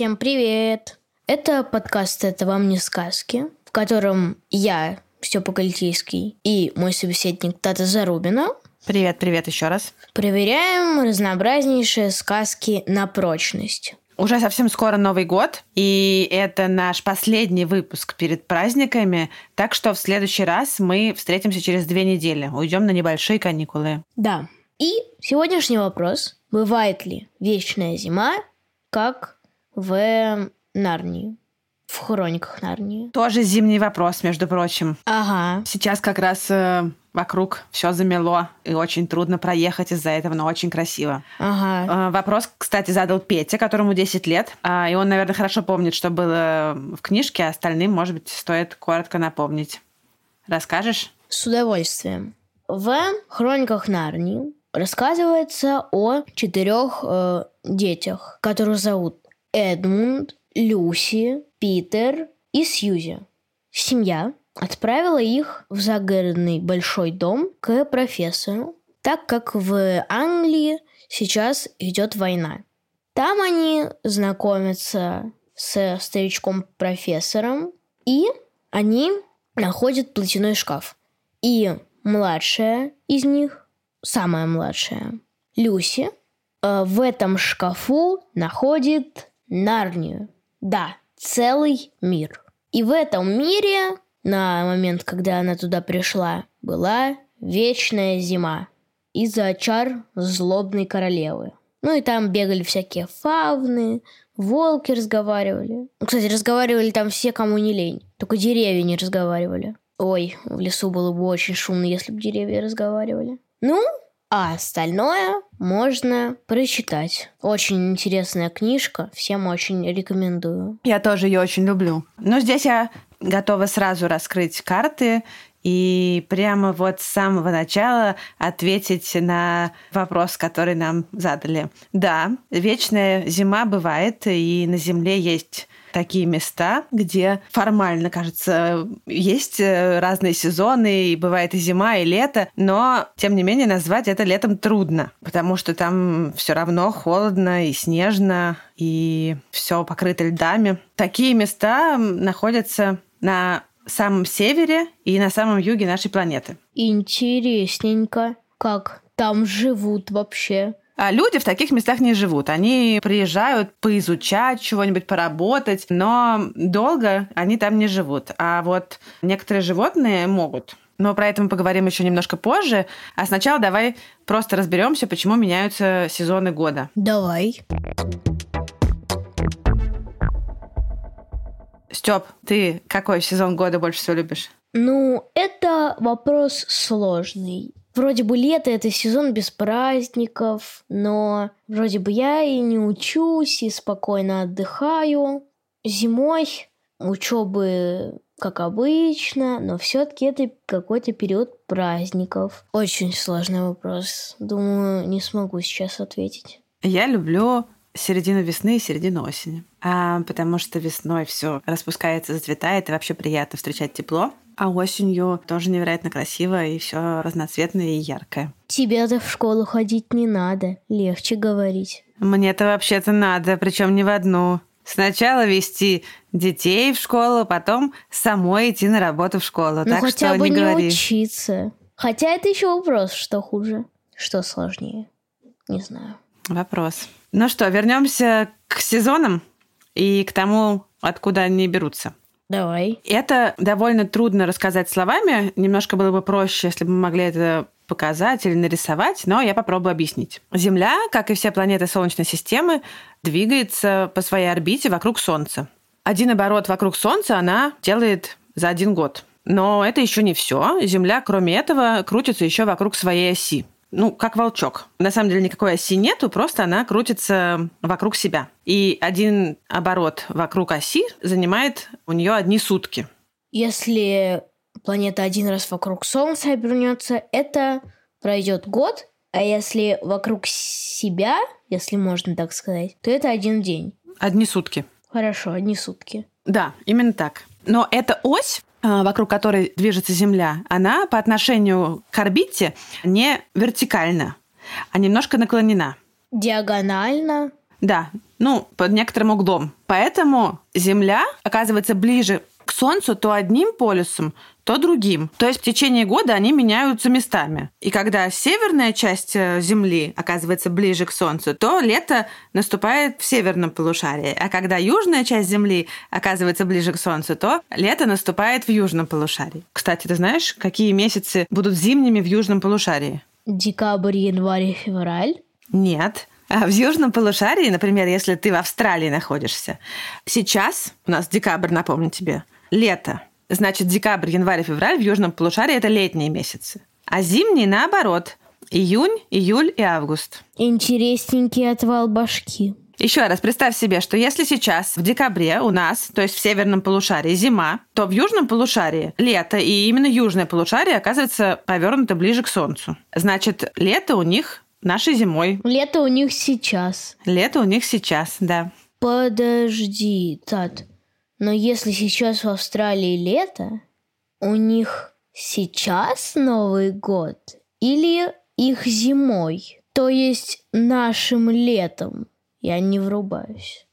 Всем привет! Это подкаст «Это вам не сказки», в котором я, Степа Гальтийский, и мой собеседник Тата Зарубина Привет, привет еще раз. проверяем разнообразнейшие сказки на прочность. Уже совсем скоро Новый год, и это наш последний выпуск перед праздниками, так что в следующий раз мы встретимся через две недели, уйдем на небольшие каникулы. Да. И сегодняшний вопрос. Бывает ли вечная зима, как в Нарнии? В хрониках Нарнии. Тоже зимний вопрос, между прочим. Ага. Сейчас как раз э, вокруг все замело, и очень трудно проехать из-за этого, но очень красиво. Ага. Э, Вопрос, кстати, задал Петя, которому 10 лет. А, И он, наверное, хорошо помнит, что было в книжке, а остальным, может быть, стоит коротко напомнить. Расскажешь? С удовольствием. В хрониках Нарнии рассказывается о четырех э, детях, которых зовут Эдмунд, Люси, Питер и Сьюзи. Семья отправила их в загородный большой дом к профессору, так как в Англии сейчас идет война. Там они знакомятся с старичком-профессором, и они находят платяной шкаф. И младшая из них, самая младшая, Люси, э, в этом шкафу находит Нарнию. Да, целый мир. И в этом мире, на момент, когда она туда пришла, была вечная зима из-за чар злобной королевы. Ну и там бегали всякие фавны, волки разговаривали. Ну, Кстати, разговаривали там все, кому не лень. Только деревья не разговаривали. Ой, в лесу было бы очень шумно, если бы деревья разговаривали. Ну, а остальное можно прочитать. Очень интересная книжка, всем очень рекомендую. Я тоже ее очень люблю. Но здесь я готова сразу раскрыть карты и прямо вот с самого начала ответить на вопрос, который нам задали. Да, вечная зима бывает, и на Земле есть такие места, где формально, кажется, есть э, разные сезоны, и бывает и зима, и лето, но, тем не менее, назвать это летом трудно, потому что там все равно холодно и снежно, и все покрыто льдами. Такие места находятся на самом севере и на самом юге нашей планеты. Интересненько. Как там живут вообще? А люди в таких местах не живут. Они приезжают поизучать чего-нибудь, поработать, но долго они там не живут. А вот некоторые животные могут. Но про это мы поговорим еще немножко позже. А сначала давай просто разберемся, почему меняются сезоны года. Давай. Степ, ты какой сезон года больше всего любишь? Ну, это вопрос сложный. Вроде бы лето это сезон без праздников, но вроде бы я и не учусь, и спокойно отдыхаю. Зимой учебы как обычно, но все-таки это какой-то период праздников. Очень сложный вопрос. Думаю, не смогу сейчас ответить. Я люблю середину весны и середину осени. А, потому что весной все распускается, зацветает, и вообще приятно встречать тепло. А осенью тоже невероятно красиво, и все разноцветное и яркое. Тебе-то в школу ходить не надо, легче говорить. Мне-то вообще-то надо, причем не в одну. Сначала вести детей в школу, потом самой идти на работу в школу. Ну так хотя что бы не не говори. учиться. Хотя это еще вопрос, что хуже, что сложнее. Не знаю. Вопрос. Ну что, вернемся к сезонам и к тому, откуда они берутся. Давай. Это довольно трудно рассказать словами. Немножко было бы проще, если бы мы могли это показать или нарисовать, но я попробую объяснить. Земля, как и все планеты Солнечной системы, двигается по своей орбите вокруг Солнца. Один оборот вокруг Солнца она делает за один год. Но это еще не все. Земля, кроме этого, крутится еще вокруг своей оси. Ну, как волчок. На самом деле никакой оси нету, просто она крутится вокруг себя. И один оборот вокруг оси занимает у нее одни сутки. Если планета один раз вокруг Солнца обернется, это пройдет год, а если вокруг себя, если можно так сказать, то это один день. Одни сутки. Хорошо, одни сутки. Да, именно так. Но эта ось, вокруг которой движется Земля, она по отношению к орбите не вертикальна, а немножко наклонена. Диагонально. Да, ну, под некоторым углом. Поэтому Земля оказывается ближе к Солнцу то одним полюсом, то другим. То есть в течение года они меняются местами. И когда северная часть э, Земли оказывается ближе к Солнцу, то лето наступает в северном полушарии. А когда южная часть Земли оказывается ближе к Солнцу, то лето наступает в южном полушарии. Кстати, ты знаешь, какие месяцы будут зимними в южном полушарии? Декабрь, январь, февраль. Нет. А в южном полушарии, например, если ты в Австралии находишься, сейчас, у нас декабрь, напомню тебе, лето. Значит, декабрь, январь февраль в южном полушарии – это летние месяцы. А зимние, наоборот, июнь, июль и август. Интересненький отвал башки. Еще раз, представь себе, что если сейчас в декабре у нас, то есть в северном полушарии, зима, то в южном полушарии лето, и именно южное полушарие оказывается повернуто ближе к Солнцу. Значит, лето у них нашей зимой. Лето у них сейчас. Лето у них сейчас, да. Подожди, Тат. Но если сейчас в Австралии лето, у них сейчас Новый год или их зимой? То есть нашим летом? Я не врубаюсь.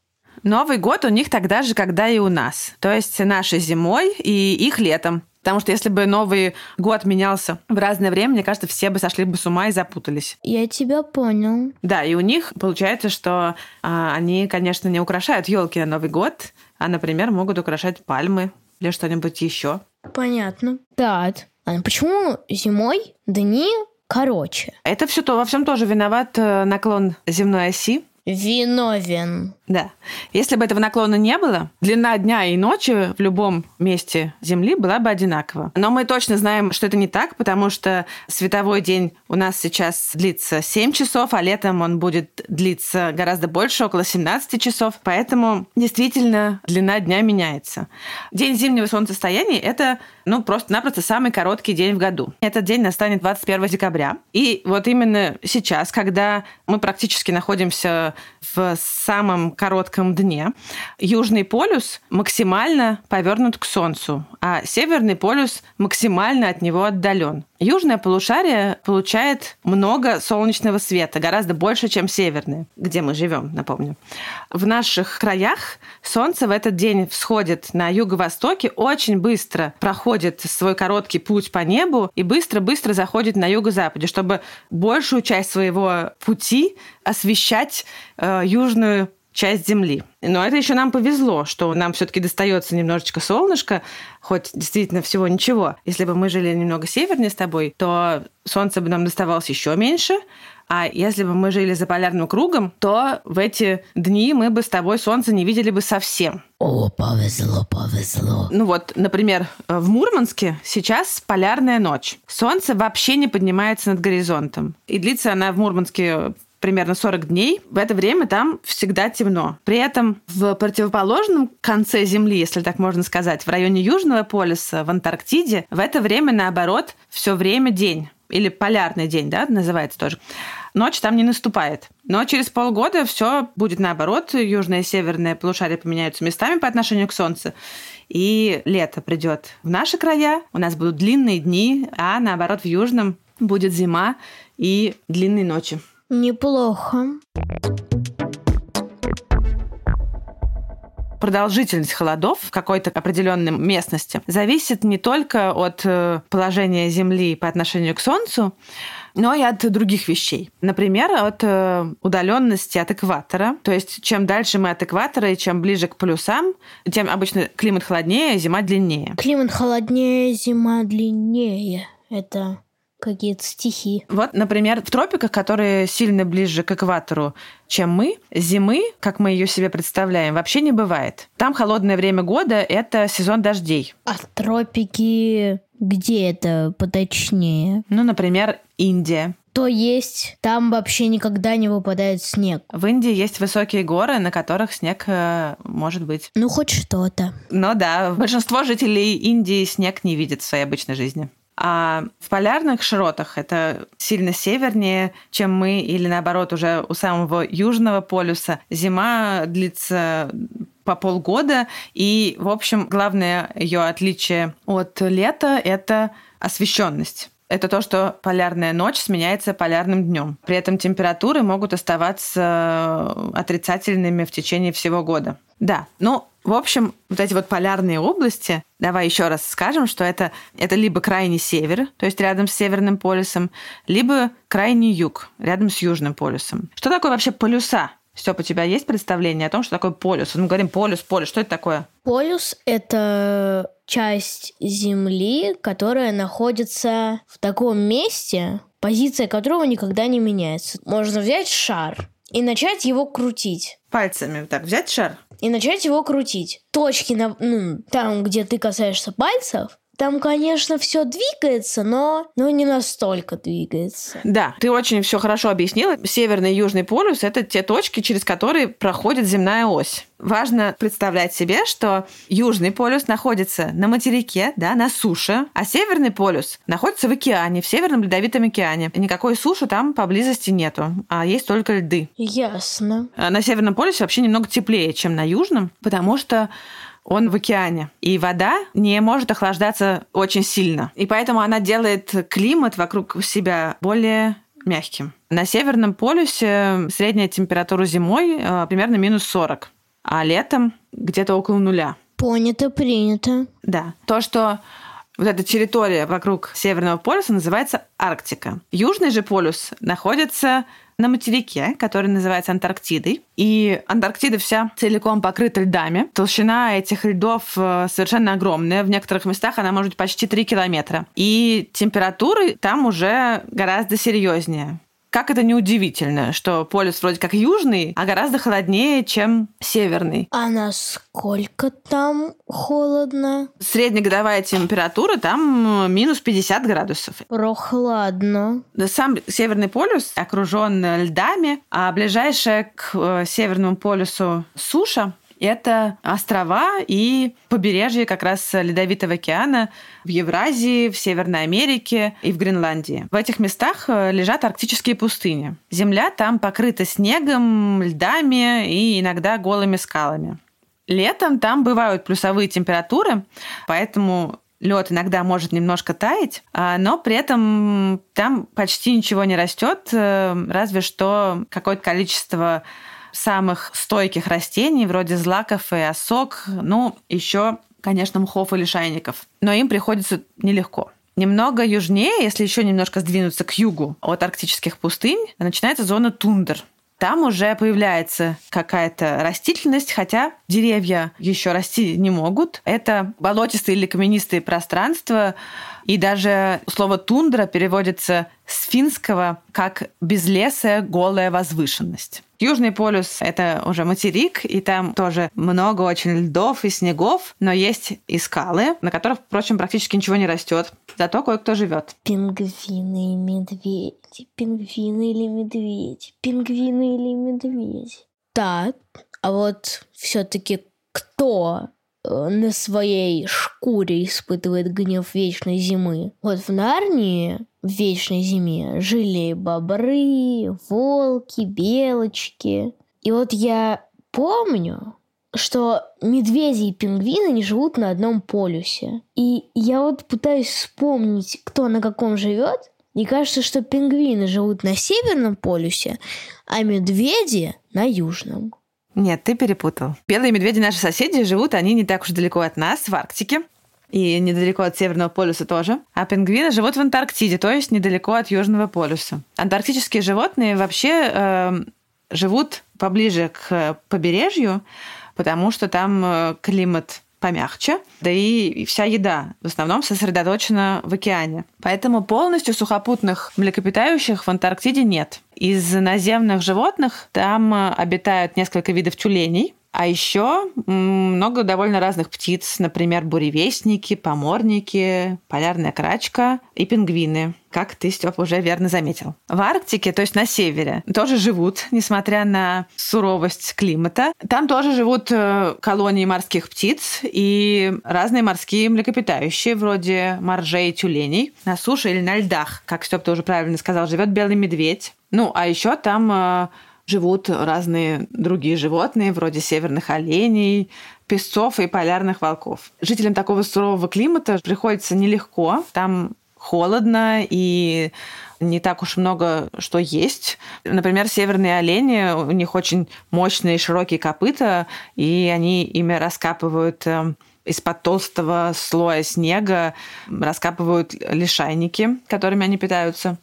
Новый год у них тогда же, когда и у нас. То есть нашей зимой и их летом. Потому что если бы Новый год менялся в разное время, мне кажется, все бы сошли бы с ума и запутались. Я тебя понял. Да, и у них получается, что а, они, конечно, не украшают елки на Новый год, а, например, могут украшать пальмы или что-нибудь еще. Понятно. Да. А почему зимой дни короче? Это все то, во всем тоже виноват э, наклон земной оси. Виновен. Да. Если бы этого наклона не было, длина дня и ночи в любом месте Земли была бы одинакова. Но мы точно знаем, что это не так, потому что световой день у нас сейчас длится 7 часов, а летом он будет длиться гораздо больше, около 17 часов. Поэтому действительно длина дня меняется. День зимнего солнцестояния – это ну, просто-напросто самый короткий день в году. Этот день настанет 21 декабря. И вот именно сейчас, когда мы практически находимся в самом коротком дне, Южный полюс максимально повернут к Солнцу, а Северный полюс максимально от него отдален. Южное полушарие получает много солнечного света, гораздо больше, чем северное, где мы живем, напомню. В наших краях солнце в этот день всходит на юго-востоке, очень быстро проходит свой короткий путь по небу и быстро-быстро заходит на юго-западе, чтобы большую часть своего пути освещать э, южную часть Земли. Но это еще нам повезло, что нам все-таки достается немножечко солнышко, хоть действительно всего ничего. Если бы мы жили немного севернее с тобой, то солнце бы нам доставалось еще меньше, а если бы мы жили за полярным кругом, то в эти дни мы бы с тобой солнце не видели бы совсем. О, повезло, повезло. Ну вот, например, в Мурманске сейчас полярная ночь. Солнце вообще не поднимается над горизонтом. И длится она в Мурманске примерно 40 дней. В это время там всегда темно. При этом в противоположном конце Земли, если так можно сказать, в районе Южного полюса, в Антарктиде, в это время, наоборот, все время день. Или полярный день, да, называется тоже. Ночь там не наступает. Но через полгода все будет наоборот. Южное и северное полушарие поменяются местами по отношению к Солнцу. И лето придет в наши края. У нас будут длинные дни, а наоборот в южном будет зима и длинные ночи. Неплохо. продолжительность холодов в какой-то определенной местности зависит не только от э, положения Земли по отношению к Солнцу, но и от других вещей. Например, от э, удаленности от экватора. То есть, чем дальше мы от экватора и чем ближе к полюсам, тем обычно климат холоднее, зима длиннее. Климат холоднее, зима длиннее. Это какие-то стихи. Вот, например, в тропиках, которые сильно ближе к экватору, чем мы, зимы, как мы ее себе представляем, вообще не бывает. Там холодное время года – это сезон дождей. А тропики где это поточнее? Ну, например, Индия. То есть там вообще никогда не выпадает снег. В Индии есть высокие горы, на которых снег э, может быть. Ну, хоть что-то. Но да, большинство жителей Индии снег не видят в своей обычной жизни. А в полярных широтах это сильно севернее, чем мы, или наоборот, уже у самого южного полюса. Зима длится по полгода, и, в общем, главное ее отличие от лета – это освещенность это то, что полярная ночь сменяется полярным днем. При этом температуры могут оставаться отрицательными в течение всего года. Да, ну, в общем, вот эти вот полярные области, давай еще раз скажем, что это, это либо крайний север, то есть рядом с Северным полюсом, либо крайний юг, рядом с Южным полюсом. Что такое вообще полюса? Степ, у тебя есть представление о том, что такое полюс? Мы говорим полюс, полюс. Что это такое? Полюс — это часть Земли, которая находится в таком месте, позиция которого никогда не меняется. Можно взять шар и начать его крутить. Пальцами так взять шар? И начать его крутить. Точки, на, ну, там, где ты касаешься пальцев, там, конечно, все двигается, но, но не настолько двигается. Да, ты очень все хорошо объяснила. Северный и Южный полюс – это те точки, через которые проходит земная ось. Важно представлять себе, что Южный полюс находится на материке, да, на суше, а Северный полюс находится в океане, в Северном Ледовитом океане. Никакой суши там поблизости нету, а есть только льды. Ясно. А на Северном полюсе вообще немного теплее, чем на Южном, потому что он в океане. И вода не может охлаждаться очень сильно. И поэтому она делает климат вокруг себя более мягким. На Северном полюсе средняя температура зимой э, примерно минус 40, а летом где-то около нуля. Понято, принято. Да. То, что вот эта территория вокруг Северного полюса называется Арктика. Южный же полюс находится на материке, который называется Антарктидой. И Антарктида вся целиком покрыта льдами. Толщина этих льдов э, совершенно огромная. В некоторых местах она может быть почти 3 километра. И температуры там уже гораздо серьезнее. Как это неудивительно, что полюс вроде как южный, а гораздо холоднее, чем северный. А насколько там холодно? Среднегодовая температура там минус 50 градусов. Прохладно. Сам Северный полюс окружен льдами, а ближайшая к э, Северному полюсу суша это острова и побережье как раз Ледовитого океана в Евразии, в Северной Америке и в Гренландии. В этих местах э, лежат арктические пустыни. Земля там покрыта снегом, льдами и иногда голыми скалами. Летом там бывают плюсовые температуры, поэтому лед иногда может немножко таять, а, но при этом там почти ничего не растет, э, разве что какое-то количество самых стойких растений, вроде злаков и осок, ну, еще, конечно, мхов или шайников. Но им приходится нелегко. Немного южнее, если еще немножко сдвинуться к югу от арктических пустынь, начинается зона тундр. Там уже появляется какая-то растительность, хотя деревья еще расти не могут. Это болотистые или каменистые пространства, и даже слово тундра переводится с финского как безлесая голая возвышенность. Южный полюс — это уже материк, и там тоже много очень льдов и снегов, но есть и скалы, на которых, впрочем, практически ничего не растет. Зато кое-кто живет. Пингвины и медведи, пингвины или медведи, пингвины или медведи. Так, а вот все-таки кто на своей шкуре испытывает гнев вечной зимы. Вот в Нарнии в вечной зиме жили бобры, волки, белочки. И вот я помню, что медведи и пингвины не живут на одном полюсе. И я вот пытаюсь вспомнить, кто на каком живет. Мне кажется, что пингвины живут на северном полюсе, а медведи на южном. Нет, ты перепутал. Белые медведи наши соседи живут, они не так уж далеко от нас, в Арктике. И недалеко от Северного полюса тоже. А пингвины живут в Антарктиде, то есть недалеко от Южного полюса. Антарктические животные вообще э, живут поближе к побережью, потому что там э, климат помягче, да и вся еда в основном сосредоточена в океане. Поэтому полностью сухопутных млекопитающих в Антарктиде нет. Из наземных животных там э, обитают несколько видов тюленей, А еще много довольно разных птиц, например, буревестники, поморники, полярная крачка и пингвины как ты, Степ, уже верно заметил. В Арктике, то есть на севере, тоже живут, несмотря на суровость климата. Там тоже живут э, колонии морских птиц и разные морские млекопитающие, вроде моржей и тюленей. На суше или на льдах, как Степ тоже правильно сказал, живет белый медведь. Ну, а еще там э, живут разные другие животные, вроде северных оленей, песцов и полярных волков. Жителям такого сурового климата приходится нелегко. Там холодно и не так уж много что есть. Например, северные олени, у них очень мощные широкие копыта, и они ими раскапывают э, из-под толстого слоя снега, раскапывают лишайники, которыми они питаются.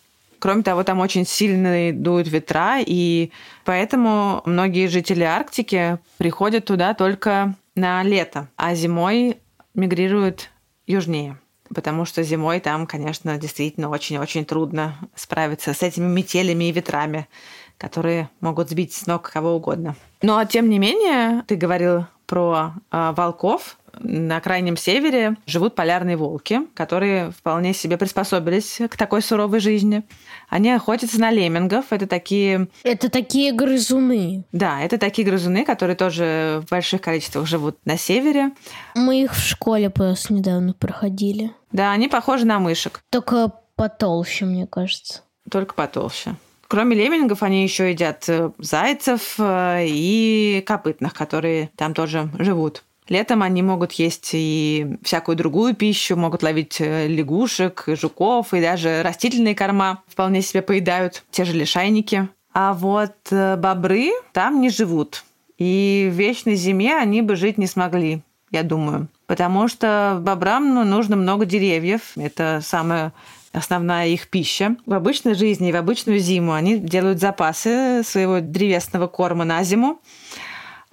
Кроме того, там очень сильные дуют ветра, и поэтому многие жители Арктики приходят туда только на лето, а зимой мигрируют южнее потому что зимой там, конечно, действительно очень-очень трудно справиться с этими метелями и ветрами, которые могут сбить с ног кого угодно. Но, тем не менее, ты говорил про э, волков на крайнем севере живут полярные волки, которые вполне себе приспособились к такой суровой жизни. Они охотятся на леммингов. Это такие... Это такие грызуны. Да, это такие грызуны, которые тоже в больших количествах живут на севере. Мы их в школе просто недавно проходили. Да, они похожи на мышек. Только потолще, мне кажется. Только потолще. Кроме леммингов, они еще едят э, зайцев э, и копытных, которые там тоже живут. Летом они могут есть и всякую другую пищу, могут ловить э, лягушек, жуков и даже растительные корма вполне себе поедают, те же лишайники. А вот э, бобры там не живут. И в вечной зиме они бы жить не смогли, я думаю. Потому что бобрам ну, нужно много деревьев. Это самая основная их пища. В обычной жизни и в обычную зиму они делают запасы своего древесного корма на зиму.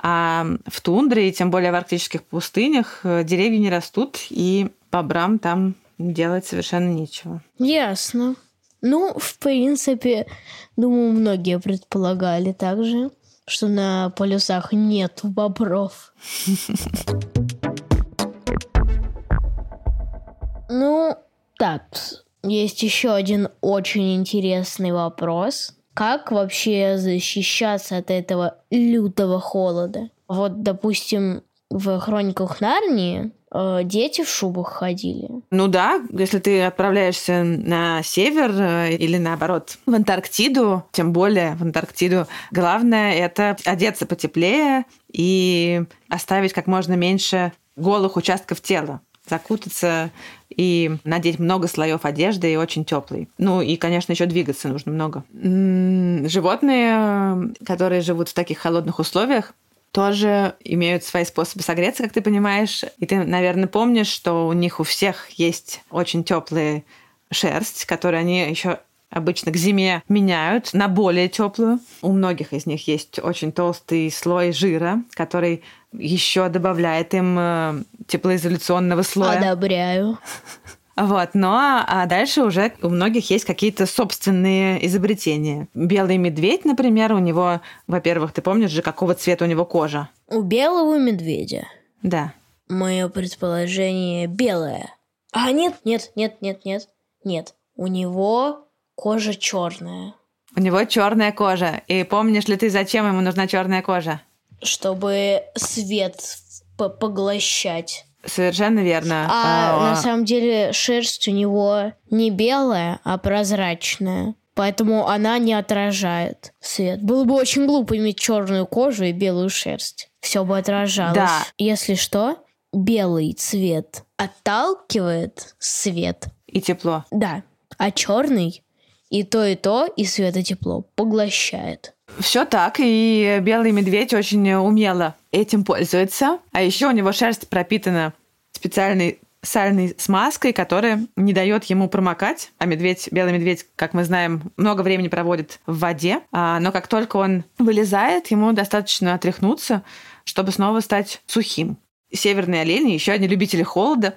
А в тундре, и тем более в арктических пустынях, э, деревья не растут, и бобрам там делать совершенно нечего. Ясно. Ну, в принципе, думаю, многие предполагали также, что на полюсах нет бобров. Ну, так, есть еще один очень интересный вопрос как вообще защищаться от этого лютого холода? Вот, допустим, в хрониках Нарнии э, дети в шубах ходили. Ну да, если ты отправляешься на север э, или наоборот в Антарктиду, тем более в Антарктиду, главное это одеться потеплее и оставить как можно меньше голых участков тела закутаться и надеть много слоев одежды и очень теплый. Ну и, конечно, еще двигаться нужно много. Животные, которые живут в таких холодных условиях, тоже имеют свои способы согреться, как ты понимаешь. И ты, наверное, помнишь, что у них у всех есть очень теплая шерсть, которую они еще обычно к зиме меняют на более теплую. У многих из них есть очень толстый слой жира, который еще добавляет им э, теплоизоляционного слоя. Одобряю. Вот, но а дальше уже у многих есть какие-то собственные изобретения. Белый медведь, например, у него, во-первых, ты помнишь же, какого цвета у него кожа? У белого медведя. Да. Мое предположение белое. А нет, нет, нет, нет, нет, нет. У него кожа черная. У него черная кожа. И помнишь ли ты, зачем ему нужна черная кожа? Чтобы свет поглощать. Совершенно верно. А, а на самом деле шерсть у него не белая, а прозрачная. Поэтому она не отражает свет. Было бы очень глупо иметь черную кожу и белую шерсть. Все бы отражалось. Да. Если что, белый цвет отталкивает свет. И тепло. Да. А черный и то, и то, и свет, и тепло поглощает. Все так, и белый медведь очень умело этим пользуется. А еще у него шерсть пропитана специальной сальной смазкой, которая не дает ему промокать. А медведь, белый медведь, как мы знаем, много времени проводит в воде. А, но как только он вылезает, ему достаточно отряхнуться, чтобы снова стать сухим. Северные олени, еще одни любители холода,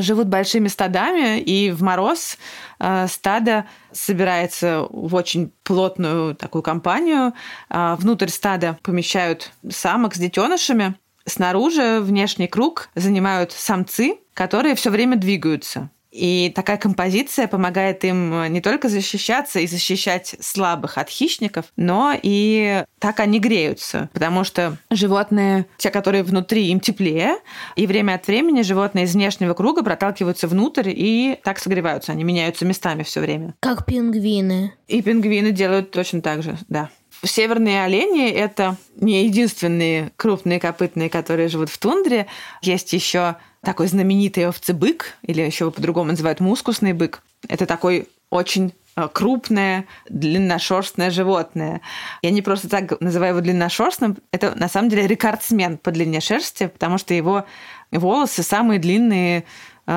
живут большими стадами, и в мороз э, стадо собирается в очень плотную такую компанию. Э, Внутрь стада помещают самок с детенышами. Снаружи внешний круг занимают самцы, которые все время двигаются. И такая композиция помогает им не только защищаться и защищать слабых от хищников, но и так они греются, потому что животные, те, которые внутри, им теплее, и время от времени животные из внешнего круга проталкиваются внутрь и так согреваются, они меняются местами все время. Как пингвины. И пингвины делают точно так же, да. Северные олени – это не единственные крупные копытные, которые живут в тундре. Есть еще такой знаменитый овцебык, или еще его по-другому называют мускусный бык. Это такой очень э, крупное, длинношерстное животное. Я не просто так называю его длинношерстным. Это на самом деле рекордсмен по длине шерсти, потому что его волосы самые длинные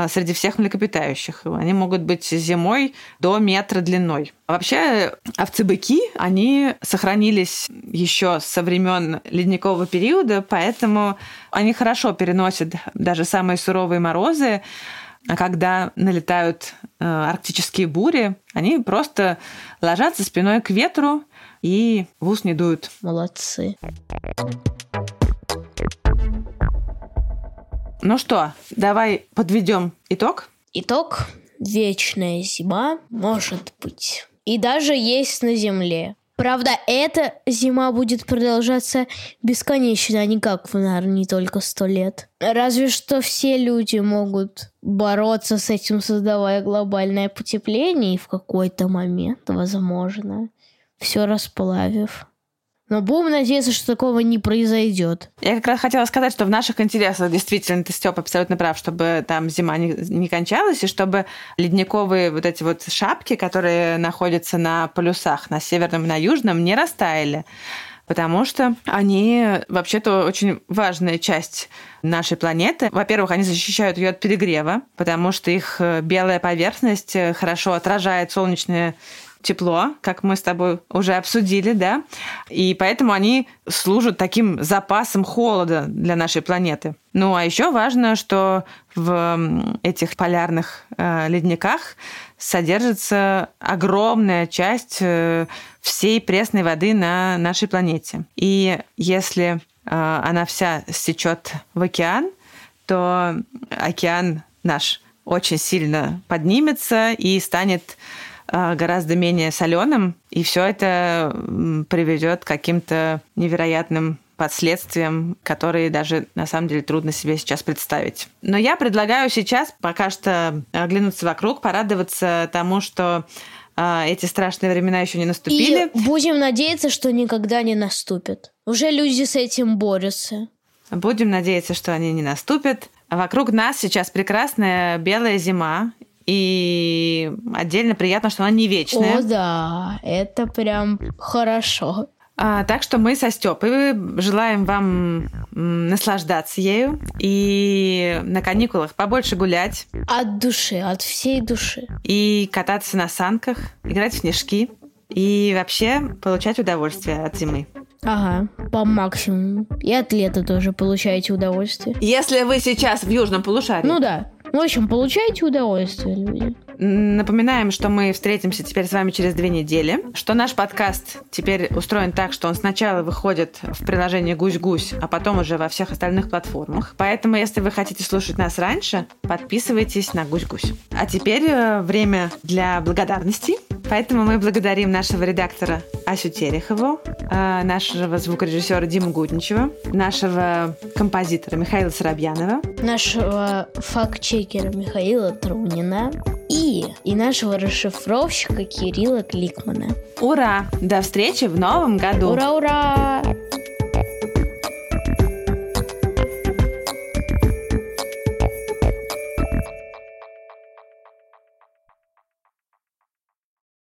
среди всех млекопитающих. Они могут быть зимой до метра длиной. Вообще овцы-быки, они сохранились еще со времен ледникового периода, поэтому они хорошо переносят даже самые суровые морозы. А когда налетают э, арктические бури, они просто ложатся спиной к ветру и в ус не дуют. Молодцы. Ну что, давай подведем итог. Итог. Вечная зима может быть. И даже есть на Земле. Правда, эта зима будет продолжаться бесконечно, а не как в Нарнии только сто лет. Разве что все люди могут бороться с этим, создавая глобальное потепление, и в какой-то момент, возможно, все расплавив. Но будем надеяться, что такого не произойдет. Я как раз хотела сказать, что в наших интересах действительно ты, Степ, абсолютно прав, чтобы там зима не, не кончалась, и чтобы ледниковые вот эти вот шапки, которые находятся на полюсах, на северном и на южном, не растаяли потому что они вообще-то очень важная часть нашей планеты. Во-первых, они защищают ее от перегрева, потому что их белая поверхность хорошо отражает солнечное тепло, как мы с тобой уже обсудили, да, и поэтому они служат таким запасом холода для нашей планеты. Ну, а еще важно, что в этих полярных э, ледниках содержится огромная часть э, всей пресной воды на нашей планете. И если э, она вся стечет в океан, то океан наш очень сильно поднимется и станет гораздо менее соленым, и все это приведет к каким-то невероятным последствиям, которые даже на самом деле трудно себе сейчас представить. Но я предлагаю сейчас пока что оглянуться вокруг, порадоваться тому, что а, эти страшные времена еще не наступили. И будем надеяться, что никогда не наступят. Уже люди с этим борются. Будем надеяться, что они не наступят. Вокруг нас сейчас прекрасная белая зима, и отдельно приятно, что она не вечная. О, да, это прям хорошо. А, так что мы со Степой желаем вам наслаждаться ею и на каникулах побольше гулять. От души, от всей души. И кататься на санках, играть в снежки и вообще получать удовольствие от зимы. Ага, по максимуму. И от лета тоже получаете удовольствие. Если вы сейчас в южном полушарии. Ну да. В общем, получайте удовольствие, люди. Напоминаем, что мы встретимся теперь с вами через две недели, что наш подкаст теперь устроен так, что он сначала выходит в приложении «Гусь-гусь», а потом уже во всех остальных платформах. Поэтому, если вы хотите слушать нас раньше, подписывайтесь на «Гусь-гусь». А теперь э, время для благодарностей. Поэтому мы благодарим нашего редактора Асю Терехову, э, нашего звукорежиссера Диму Гудничева, нашего композитора Михаила Соробьянова, нашего факт-чекера Михаила Трунина и, и нашего расшифровщика Кирилла Кликмана. Ура! До встречи в новом году! Ура-ура!